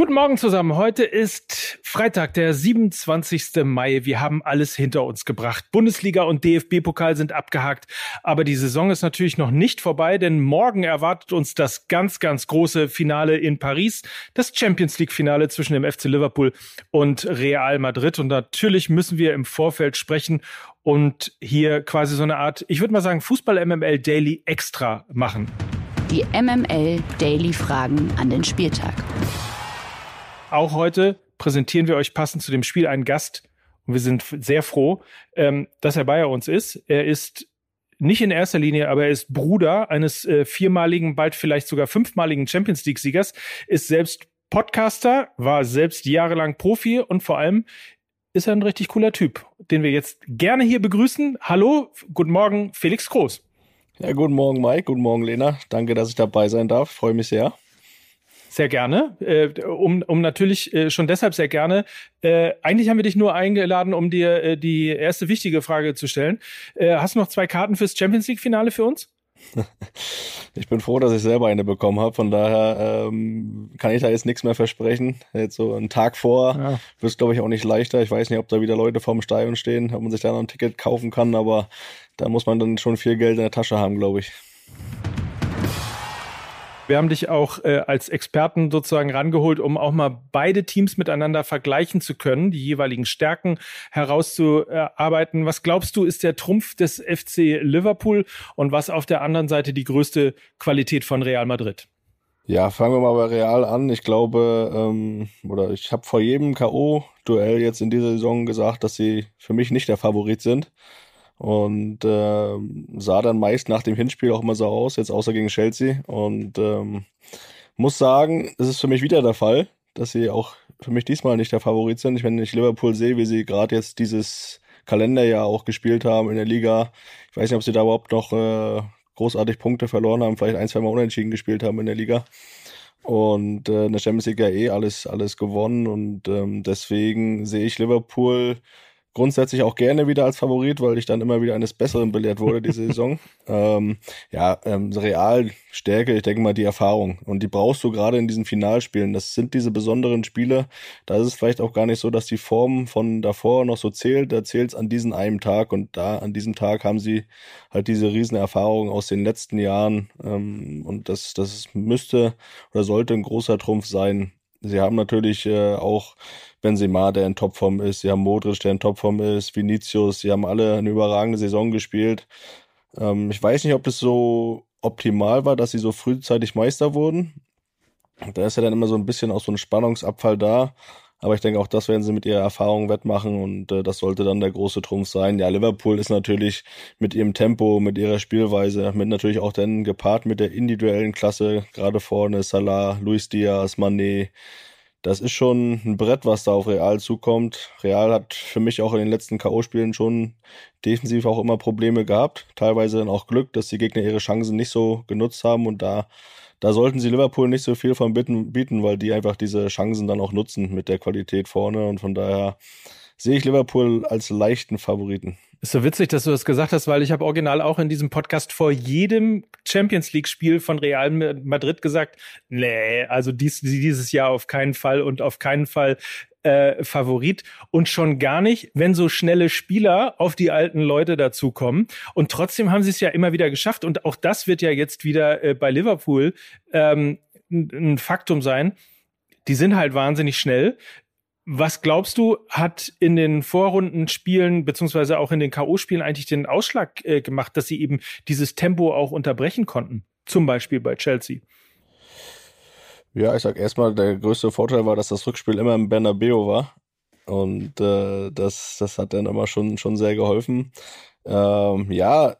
Guten Morgen zusammen. Heute ist Freitag, der 27. Mai. Wir haben alles hinter uns gebracht. Bundesliga und DFB-Pokal sind abgehakt. Aber die Saison ist natürlich noch nicht vorbei, denn morgen erwartet uns das ganz, ganz große Finale in Paris. Das Champions League-Finale zwischen dem FC Liverpool und Real Madrid. Und natürlich müssen wir im Vorfeld sprechen und hier quasi so eine Art, ich würde mal sagen, Fußball-MML Daily extra machen. Die MML Daily Fragen an den Spieltag. Auch heute präsentieren wir euch passend zu dem Spiel einen Gast. Und wir sind sehr froh, ähm, dass er bei uns ist. Er ist nicht in erster Linie, aber er ist Bruder eines äh, viermaligen, bald vielleicht sogar fünfmaligen Champions League-Siegers, ist selbst Podcaster, war selbst jahrelang Profi und vor allem ist er ein richtig cooler Typ, den wir jetzt gerne hier begrüßen. Hallo, guten Morgen, Felix Groß. Ja, guten Morgen, Mike. Guten Morgen, Lena. Danke, dass ich dabei sein darf. Freue mich sehr. Sehr gerne. Äh, um, um natürlich äh, schon deshalb sehr gerne. Äh, eigentlich haben wir dich nur eingeladen, um dir äh, die erste wichtige Frage zu stellen. Äh, hast du noch zwei Karten fürs Champions League-Finale für uns? Ich bin froh, dass ich selber eine bekommen habe. Von daher ähm, kann ich da jetzt nichts mehr versprechen. Jetzt so einen Tag vor ja. wird es, glaube ich, auch nicht leichter. Ich weiß nicht, ob da wieder Leute vorm Stadion stehen, ob man sich da noch ein Ticket kaufen kann, aber da muss man dann schon viel Geld in der Tasche haben, glaube ich. Wir haben dich auch äh, als Experten sozusagen rangeholt, um auch mal beide Teams miteinander vergleichen zu können, die jeweiligen Stärken herauszuarbeiten. Was glaubst du, ist der Trumpf des FC Liverpool und was auf der anderen Seite die größte Qualität von Real Madrid? Ja, fangen wir mal bei Real an. Ich glaube, ähm, oder ich habe vor jedem K.O.-Duell jetzt in dieser Saison gesagt, dass sie für mich nicht der Favorit sind und äh, sah dann meist nach dem Hinspiel auch immer so aus, jetzt außer gegen Chelsea. Und ähm, muss sagen, es ist für mich wieder der Fall, dass sie auch für mich diesmal nicht der Favorit sind. Ich, wenn ich Liverpool sehe, wie sie gerade jetzt dieses Kalenderjahr auch gespielt haben in der Liga, ich weiß nicht, ob sie da überhaupt noch äh, großartig Punkte verloren haben, vielleicht ein, zwei Mal unentschieden gespielt haben in der Liga. Und äh, in der Champions League ja eh alles, alles gewonnen. Und ähm, deswegen sehe ich Liverpool grundsätzlich auch gerne wieder als Favorit, weil ich dann immer wieder eines Besseren belehrt wurde diese Saison. ähm, ja, ähm, Real Stärke, ich denke mal die Erfahrung und die brauchst du gerade in diesen Finalspielen. Das sind diese besonderen Spiele. Da ist es vielleicht auch gar nicht so, dass die Form von davor noch so zählt. Da zählt es an diesem einen Tag und da an diesem Tag haben sie halt diese riesen Erfahrung aus den letzten Jahren ähm, und das das müsste oder sollte ein großer Trumpf sein. Sie haben natürlich äh, auch Benzema, der in Topform ist. Sie haben Modric, der in Topform ist. Vinicius. Sie haben alle eine überragende Saison gespielt. Ähm, ich weiß nicht, ob es so optimal war, dass sie so frühzeitig Meister wurden. Da ist ja dann immer so ein bisschen auch so ein Spannungsabfall da. Aber ich denke, auch das werden sie mit ihrer Erfahrung wettmachen und äh, das sollte dann der große Trumpf sein. Ja, Liverpool ist natürlich mit ihrem Tempo, mit ihrer Spielweise, mit natürlich auch dann gepaart mit der individuellen Klasse, gerade vorne Salah, Luis Diaz, Mané, das ist schon ein Brett, was da auf Real zukommt. Real hat für mich auch in den letzten K.O.-Spielen schon defensiv auch immer Probleme gehabt. Teilweise dann auch Glück, dass die Gegner ihre Chancen nicht so genutzt haben und da, da sollten sie Liverpool nicht so viel von bieten, bieten, weil die einfach diese Chancen dann auch nutzen mit der Qualität vorne und von daher sehe ich Liverpool als leichten Favoriten. Ist so witzig, dass du das gesagt hast, weil ich habe original auch in diesem Podcast vor jedem Champions League Spiel von Real Madrid gesagt, nee, also dies, dieses Jahr auf keinen Fall und auf keinen Fall äh, Favorit und schon gar nicht, wenn so schnelle Spieler auf die alten Leute dazukommen. Und trotzdem haben sie es ja immer wieder geschafft. Und auch das wird ja jetzt wieder äh, bei Liverpool ähm, ein Faktum sein. Die sind halt wahnsinnig schnell. Was glaubst du, hat in den Vorrundenspielen beziehungsweise auch in den K.O.-Spielen eigentlich den Ausschlag äh, gemacht, dass sie eben dieses Tempo auch unterbrechen konnten? Zum Beispiel bei Chelsea. Ja, ich sag erstmal, der größte Vorteil war, dass das Rückspiel immer im Bernabeu war. Und äh, das, das hat dann immer schon, schon sehr geholfen. Ähm, ja,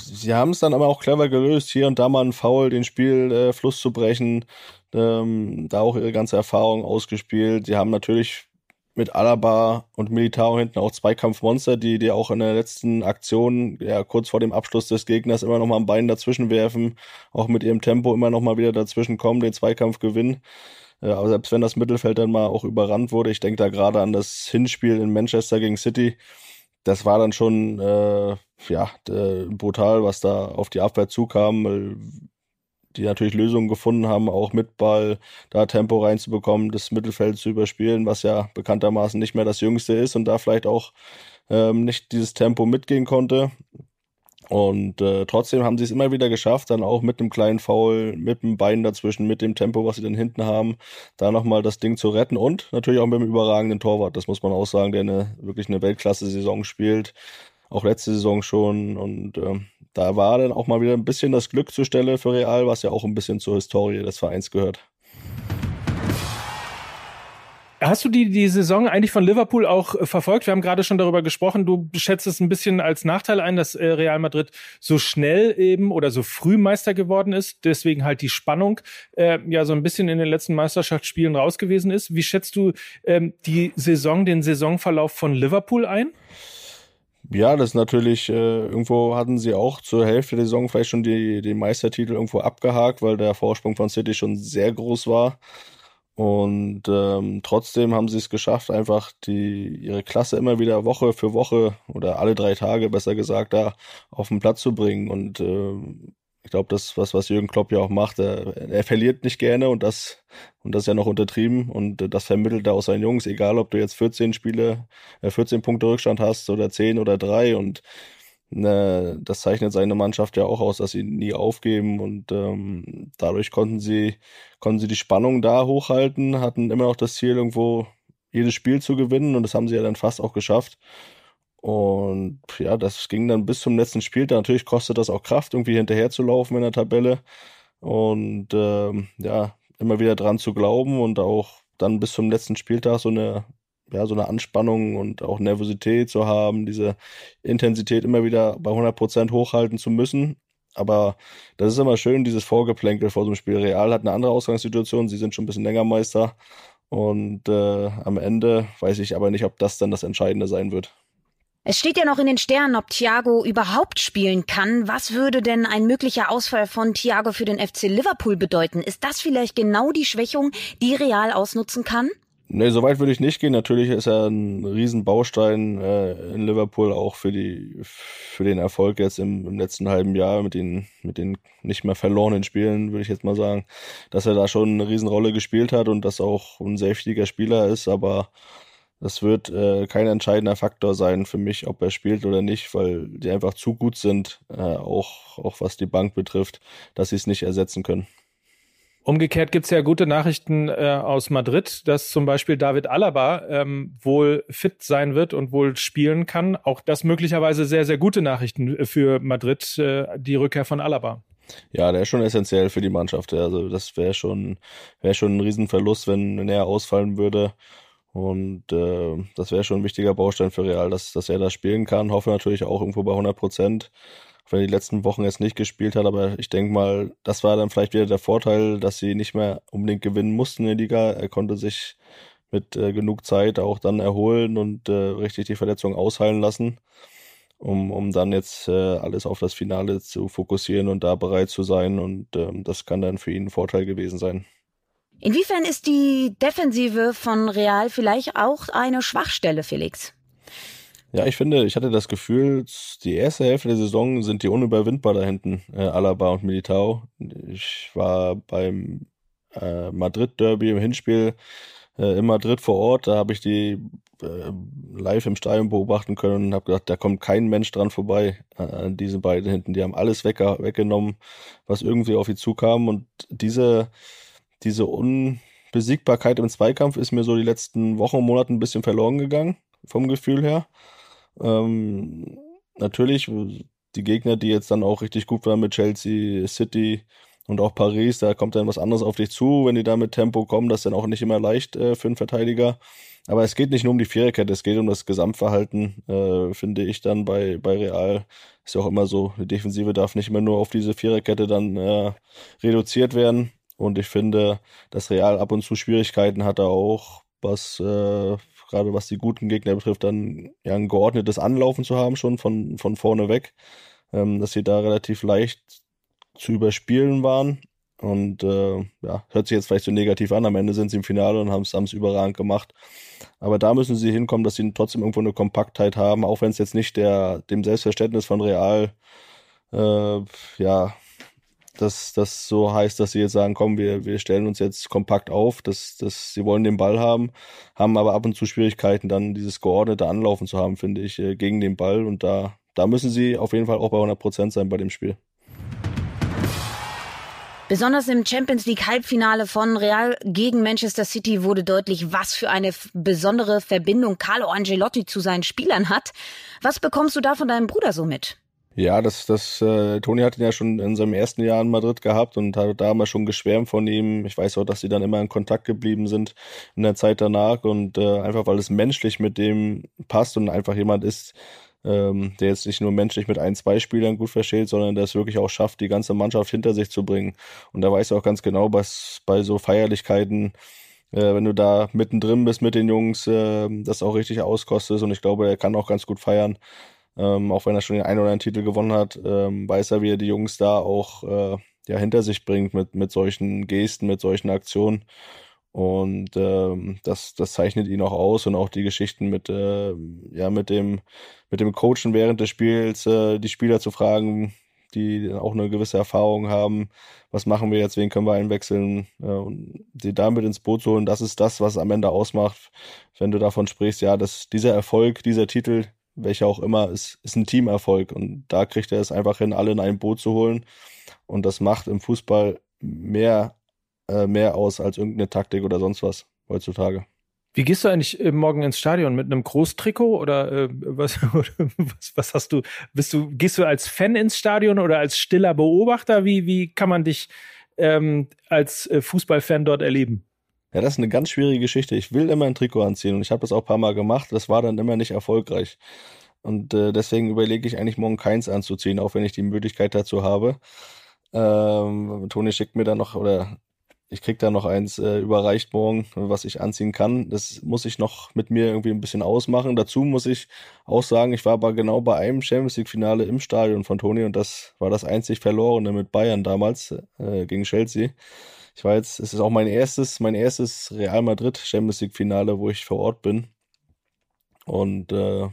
sie haben es dann aber auch clever gelöst, hier und da mal einen Foul, den Spielfluss äh, zu brechen ähm, da auch ihre ganze Erfahrung ausgespielt. Sie haben natürlich mit Alaba und Militao hinten auch Zweikampfmonster, die die auch in der letzten Aktion, ja, kurz vor dem Abschluss des Gegners immer noch mal ein Bein dazwischen werfen, auch mit ihrem Tempo immer noch mal wieder dazwischen kommen, den Zweikampf gewinnen. Ja, aber selbst wenn das Mittelfeld dann mal auch überrannt wurde, ich denke da gerade an das Hinspiel in Manchester gegen City, das war dann schon äh, ja brutal, was da auf die Abwehr zukam, die natürlich Lösungen gefunden haben, auch mit Ball da Tempo reinzubekommen, das Mittelfeld zu überspielen, was ja bekanntermaßen nicht mehr das Jüngste ist und da vielleicht auch ähm, nicht dieses Tempo mitgehen konnte. Und äh, trotzdem haben sie es immer wieder geschafft, dann auch mit einem kleinen Foul, mit dem Bein dazwischen, mit dem Tempo, was sie dann hinten haben, da nochmal das Ding zu retten und natürlich auch mit dem überragenden Torwart, das muss man auch sagen, der eine, wirklich eine Weltklasse-Saison spielt, auch letzte Saison schon und äh, da war dann auch mal wieder ein bisschen das Glück zur Stelle für Real, was ja auch ein bisschen zur Historie des Vereins gehört. Hast du die, die Saison eigentlich von Liverpool auch äh, verfolgt? Wir haben gerade schon darüber gesprochen. Du schätzt es ein bisschen als Nachteil ein, dass äh, Real Madrid so schnell eben oder so früh Meister geworden ist. Deswegen halt die Spannung äh, ja so ein bisschen in den letzten Meisterschaftsspielen raus gewesen ist. Wie schätzt du ähm, die Saison, den Saisonverlauf von Liverpool ein? Ja, das natürlich, äh, irgendwo hatten sie auch zur Hälfte der Saison vielleicht schon die, die Meistertitel irgendwo abgehakt, weil der Vorsprung von City schon sehr groß war. Und ähm, trotzdem haben sie es geschafft, einfach die ihre Klasse immer wieder Woche für Woche oder alle drei Tage besser gesagt da auf den Platz zu bringen. Und äh, ich glaube, das was was Jürgen Klopp ja auch macht, er, er verliert nicht gerne und das und das ist ja noch untertrieben und das vermittelt er auch seinen Jungs, egal ob du jetzt 14 Spiele, äh, 14 Punkte Rückstand hast oder 10 oder 3 und ne, das zeichnet seine Mannschaft ja auch aus, dass sie nie aufgeben und ähm, dadurch konnten sie, konnten sie die Spannung da hochhalten, hatten immer noch das Ziel, irgendwo jedes Spiel zu gewinnen und das haben sie ja dann fast auch geschafft. Und ja, das ging dann bis zum letzten Spiel. Natürlich kostet das auch Kraft, irgendwie hinterher zu laufen in der Tabelle. Und ähm, ja, immer wieder dran zu glauben und auch dann bis zum letzten Spieltag so eine ja, so eine Anspannung und auch Nervosität zu haben, diese Intensität immer wieder bei 100 Prozent hochhalten zu müssen. Aber das ist immer schön, dieses Vorgeplänkel vor so einem Spiel. Real hat eine andere Ausgangssituation, sie sind schon ein bisschen länger Meister. Und äh, am Ende weiß ich aber nicht, ob das dann das Entscheidende sein wird. Es steht ja noch in den Sternen, ob Thiago überhaupt spielen kann. Was würde denn ein möglicher Ausfall von Thiago für den FC Liverpool bedeuten? Ist das vielleicht genau die Schwächung, die Real ausnutzen kann? Nee, so weit würde ich nicht gehen. Natürlich ist er ein Riesenbaustein äh, in Liverpool auch für die für den Erfolg jetzt im, im letzten halben Jahr mit den mit den nicht mehr verlorenen Spielen, würde ich jetzt mal sagen, dass er da schon eine Riesenrolle gespielt hat und dass auch ein sehr wichtiger Spieler ist, aber das wird äh, kein entscheidender Faktor sein für mich, ob er spielt oder nicht, weil die einfach zu gut sind, äh, auch, auch was die Bank betrifft, dass sie es nicht ersetzen können. Umgekehrt gibt's ja gute Nachrichten äh, aus Madrid, dass zum Beispiel David Alaba ähm, wohl fit sein wird und wohl spielen kann. Auch das möglicherweise sehr, sehr gute Nachrichten für Madrid, äh, die Rückkehr von Alaba. Ja, der ist schon essentiell für die Mannschaft. Also das wäre schon, wäre schon ein Riesenverlust, wenn, wenn er ausfallen würde. Und äh, das wäre schon ein wichtiger Baustein für Real, dass, dass er da spielen kann. Hoffe natürlich auch irgendwo bei 100 Prozent wenn er die letzten Wochen jetzt nicht gespielt hat, aber ich denke mal, das war dann vielleicht wieder der Vorteil, dass sie nicht mehr unbedingt gewinnen mussten in der Liga. Er konnte sich mit äh, genug Zeit auch dann erholen und äh, richtig die Verletzung ausheilen lassen, um, um dann jetzt äh, alles auf das Finale zu fokussieren und da bereit zu sein. Und ähm, das kann dann für ihn ein Vorteil gewesen sein. Inwiefern ist die Defensive von Real vielleicht auch eine Schwachstelle, Felix? Ja, ich finde, ich hatte das Gefühl, die erste Hälfte der Saison sind die unüberwindbar da hinten, äh, Alaba und Militao. Ich war beim äh, Madrid-Derby im Hinspiel äh, in Madrid vor Ort, da habe ich die äh, live im Stadion beobachten können und habe gedacht, da kommt kein Mensch dran vorbei äh, an diese beiden hinten. Die haben alles weg, weggenommen, was irgendwie auf sie zukam und diese, diese Unbesiegbarkeit im Zweikampf ist mir so die letzten Wochen und Monate ein bisschen verloren gegangen, vom Gefühl her. Ähm, natürlich, die Gegner, die jetzt dann auch richtig gut waren mit Chelsea, City und auch Paris, da kommt dann was anderes auf dich zu, wenn die da mit Tempo kommen, das ist dann auch nicht immer leicht äh, für einen Verteidiger. Aber es geht nicht nur um die Viererkette, es geht um das Gesamtverhalten, äh, finde ich dann bei, bei Real. Ist ja auch immer so, die Defensive darf nicht immer nur auf diese Viererkette dann äh, reduziert werden. Und ich finde, dass Real ab und zu Schwierigkeiten hatte auch, was äh, gerade was die guten Gegner betrifft, dann ja ein geordnetes Anlaufen zu haben, schon von, von vorne weg, ähm, dass sie da relativ leicht zu überspielen waren. Und äh, ja, hört sich jetzt vielleicht so negativ an. Am Ende sind sie im Finale und haben es überragend gemacht. Aber da müssen sie hinkommen, dass sie trotzdem irgendwo eine Kompaktheit haben, auch wenn es jetzt nicht der, dem Selbstverständnis von Real äh, ja, dass das so heißt, dass sie jetzt sagen, komm, wir, wir stellen uns jetzt kompakt auf, dass, dass sie wollen den Ball haben, haben aber ab und zu Schwierigkeiten, dann dieses geordnete Anlaufen zu haben, finde ich, äh, gegen den Ball. Und da, da müssen sie auf jeden Fall auch bei 100 Prozent sein bei dem Spiel. Besonders im Champions League Halbfinale von Real gegen Manchester City wurde deutlich, was für eine besondere Verbindung Carlo Angelotti zu seinen Spielern hat. Was bekommst du da von deinem Bruder so mit? Ja, das, das, äh, Toni hat ihn ja schon in seinem ersten Jahr in Madrid gehabt und hat damals schon geschwärmt von ihm. Ich weiß auch, dass sie dann immer in Kontakt geblieben sind in der Zeit danach und äh, einfach weil es menschlich mit dem passt und einfach jemand ist, ähm, der jetzt nicht nur menschlich mit ein, zwei Spielern gut versteht, sondern der es wirklich auch schafft, die ganze Mannschaft hinter sich zu bringen. Und da weiß er auch ganz genau, was bei so Feierlichkeiten äh, wenn du da mittendrin bist mit den Jungs, äh, das auch richtig auskostest. Und ich glaube, er kann auch ganz gut feiern. Ähm, auch wenn er schon den einen oder anderen Titel gewonnen hat, ähm, weiß er, wie er die Jungs da auch äh, ja, hinter sich bringt mit, mit solchen Gesten, mit solchen Aktionen. Und ähm, das, das zeichnet ihn auch aus und auch die Geschichten mit, äh, ja, mit dem, mit dem Coachen während des Spiels, äh, die Spieler zu fragen, die auch eine gewisse Erfahrung haben, was machen wir jetzt, wen können wir einwechseln? Äh, und sie damit ins Boot zu holen, das ist das, was am Ende ausmacht, wenn du davon sprichst, ja, dass dieser Erfolg, dieser Titel, welcher auch immer, ist, ist ein Teamerfolg. Und da kriegt er es einfach hin, alle in ein Boot zu holen. Und das macht im Fußball mehr, äh, mehr aus als irgendeine Taktik oder sonst was heutzutage. Wie gehst du eigentlich äh, morgen ins Stadion mit einem Großtrikot oder äh, was, was, was hast du? Bist du gehst du als Fan ins Stadion oder als stiller Beobachter? Wie wie kann man dich ähm, als äh, Fußballfan dort erleben? Ja, das ist eine ganz schwierige Geschichte. Ich will immer ein Trikot anziehen und ich habe das auch ein paar Mal gemacht. Das war dann immer nicht erfolgreich. Und äh, deswegen überlege ich eigentlich morgen keins anzuziehen, auch wenn ich die Möglichkeit dazu habe. Ähm, Toni schickt mir dann noch, oder ich krieg da noch eins äh, überreicht morgen, was ich anziehen kann. Das muss ich noch mit mir irgendwie ein bisschen ausmachen. Dazu muss ich auch sagen, ich war aber genau bei einem Champions League Finale im Stadion von Toni und das war das einzig verlorene mit Bayern damals äh, gegen Chelsea. Ich war jetzt, es ist auch mein erstes, mein erstes Real Madrid Champions League Finale, wo ich vor Ort bin. Und äh,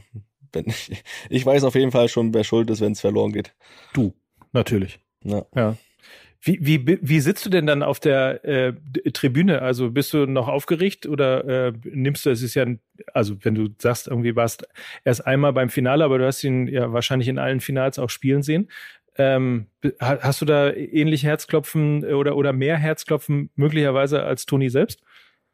wenn ich, ich weiß auf jeden Fall schon, wer schuld ist, wenn es verloren geht. Du, natürlich. Ja. ja. Wie, wie, wie sitzt du denn dann auf der äh, Tribüne? Also bist du noch aufgeregt oder äh, nimmst du, es ist ja, also wenn du sagst, irgendwie warst erst einmal beim Finale, aber du hast ihn ja wahrscheinlich in allen Finals auch spielen sehen. Ähm, hast du da ähnlich Herzklopfen oder, oder mehr Herzklopfen möglicherweise als Toni selbst?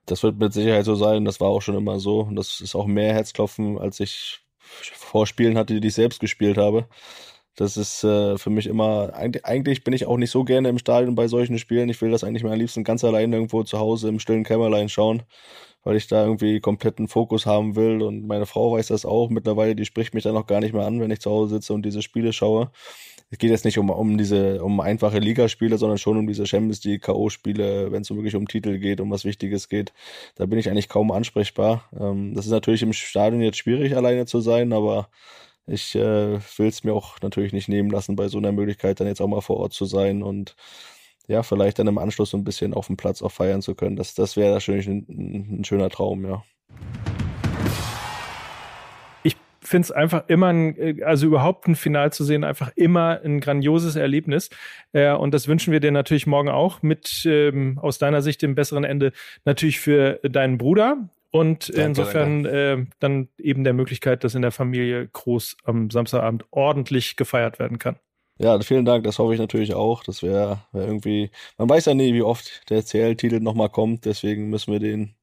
Das wird mit Sicherheit so sein. Das war auch schon immer so. Und das ist auch mehr Herzklopfen, als ich vor Spielen hatte, die ich selbst gespielt habe. Das ist äh, für mich immer, eigentlich, bin ich auch nicht so gerne im Stadion bei solchen Spielen. Ich will das eigentlich mal am liebsten ganz allein irgendwo zu Hause im stillen Kämmerlein schauen, weil ich da irgendwie kompletten Fokus haben will. Und meine Frau weiß das auch. Mittlerweile, die spricht mich dann noch gar nicht mehr an, wenn ich zu Hause sitze und diese Spiele schaue es geht jetzt nicht um, um diese, um einfache Ligaspiele, sondern schon um diese Champions League K.O.-Spiele, wenn es wirklich um Titel geht, um was Wichtiges geht. Da bin ich eigentlich kaum ansprechbar. Ähm, das ist natürlich im Stadion jetzt schwierig, alleine zu sein, aber ich äh, will es mir auch natürlich nicht nehmen lassen, bei so einer Möglichkeit dann jetzt auch mal vor Ort zu sein und ja, vielleicht dann im Anschluss so ein bisschen auf dem Platz auch feiern zu können. Das, das wäre natürlich ein, ein schöner Traum, ja finde es einfach immer, ein, äh, also überhaupt ein Final zu sehen, einfach immer ein grandioses Erlebnis. Äh, und das wünschen wir dir natürlich morgen auch mit ähm, aus deiner Sicht dem besseren Ende natürlich für deinen Bruder. Und danke, insofern danke. Äh, dann eben der Möglichkeit, dass in der Familie groß am Samstagabend ordentlich gefeiert werden kann. Ja, vielen Dank, das hoffe ich natürlich auch. Das wäre wär irgendwie, man weiß ja nie, wie oft der CL-Titel nochmal kommt, deswegen müssen wir den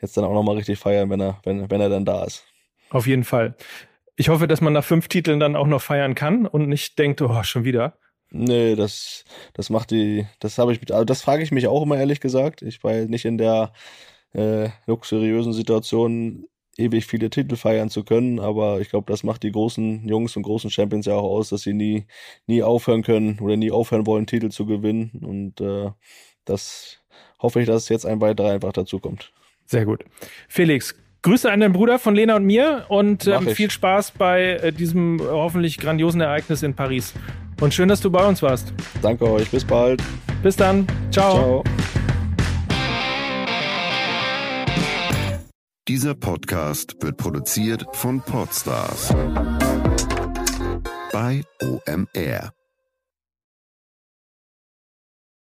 jetzt dann auch nochmal richtig feiern, wenn er, wenn, wenn er dann da ist. Auf jeden Fall. Ich hoffe, dass man nach fünf Titeln dann auch noch feiern kann und nicht denkt, oh, schon wieder. Nee, das, das macht die, das habe ich, also das frage ich mich auch immer ehrlich gesagt. Ich war nicht in der äh, luxuriösen Situation, ewig viele Titel feiern zu können, aber ich glaube, das macht die großen Jungs und großen Champions ja auch aus, dass sie nie, nie aufhören können oder nie aufhören wollen, Titel zu gewinnen. Und äh, das hoffe ich, dass jetzt ein weiterer einfach dazu kommt. Sehr gut. Felix, Grüße an deinen Bruder von Lena und mir und ähm, viel Spaß bei äh, diesem hoffentlich grandiosen Ereignis in Paris. Und schön, dass du bei uns warst. Danke euch. Bis bald. Bis dann. Ciao. Ciao. Dieser Podcast wird produziert von Podstars bei OMR.